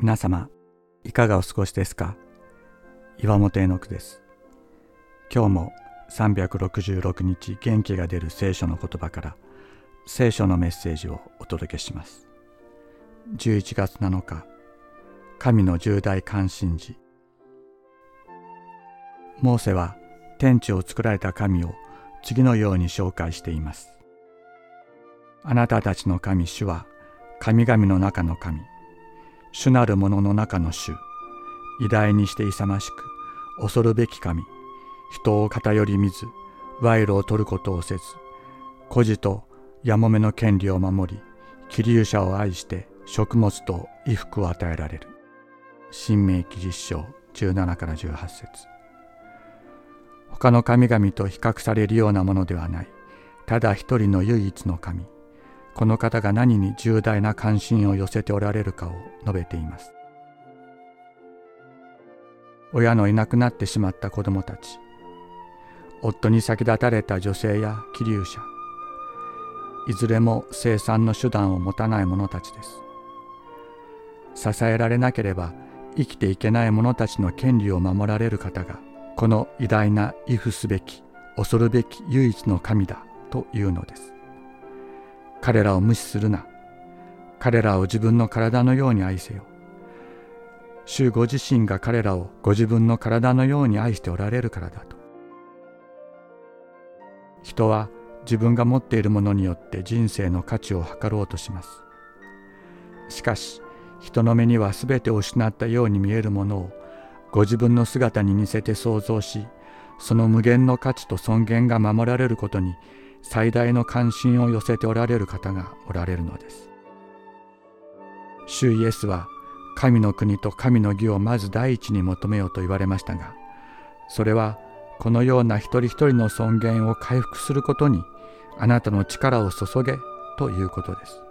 皆様いかがお過ごしですか？岩本絵の句です。今日も366日元気が出る聖書の言葉から聖書のメッセージをお届けします。11月7日神の重大関心事。モーセは天地を作られた神を次のように紹介しています。あなたたちの神主は神々の中の神。主なる者の中の主。偉大にして勇ましく恐るべき神。人を偏り見ず賄賂を取ることをせず孤児とやもめの権利を守り気流者を愛して食物と衣服を与えられる。新明記実章17から18節。他の神々と比較されるようなものではない。ただ一人の唯一の神。この方が何に重大な関心を寄せておられるかを述べています。親のいなくなってしまった子供たち夫に先立たれた女性や気流者いずれも生産の手段を持たない者たちです。支えられなければ生きていけない者たちの権利を守られる方がこの偉大な畏怖すべき恐るべき唯一の神だというのです。彼らを無視するな。彼らを自分の体のように愛せよ。主ご自身が彼らをご自分の体のように愛しておられるからだと。人は自分が持っているものによって人生の価値を測ろうとします。しかし、人の目には全てを失ったように見えるものをご自分の姿に似せて想像し、その無限の価値と尊厳が守られることに最大の関心を寄せておられる方がおられるのです。主イエスは神の国と神の義をまず第一に求めようと言われましたが、それはこのような一人一人の尊厳を回復することにあなたの力を注げということです。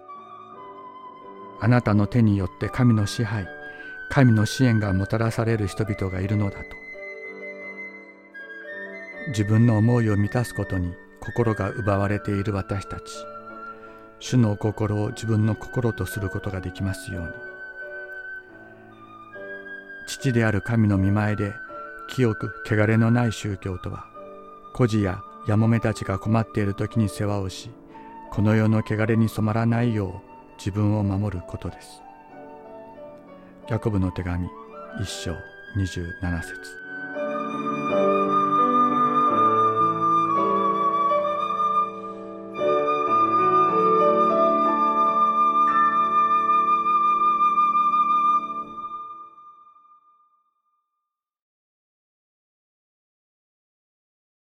あなたの手によって神の支配、神の支援がもたらされる人々がいるのだと。自分の思いを満たすことに心が奪われている私たち。主の心を自分の心とすることができますように。父である神の見前で清く汚れのない宗教とは孤児ややもめたちが困っている時に世話をしこの世の汚れに染まらないよう自分を守ることです。ヤコブの手紙一章二十七節。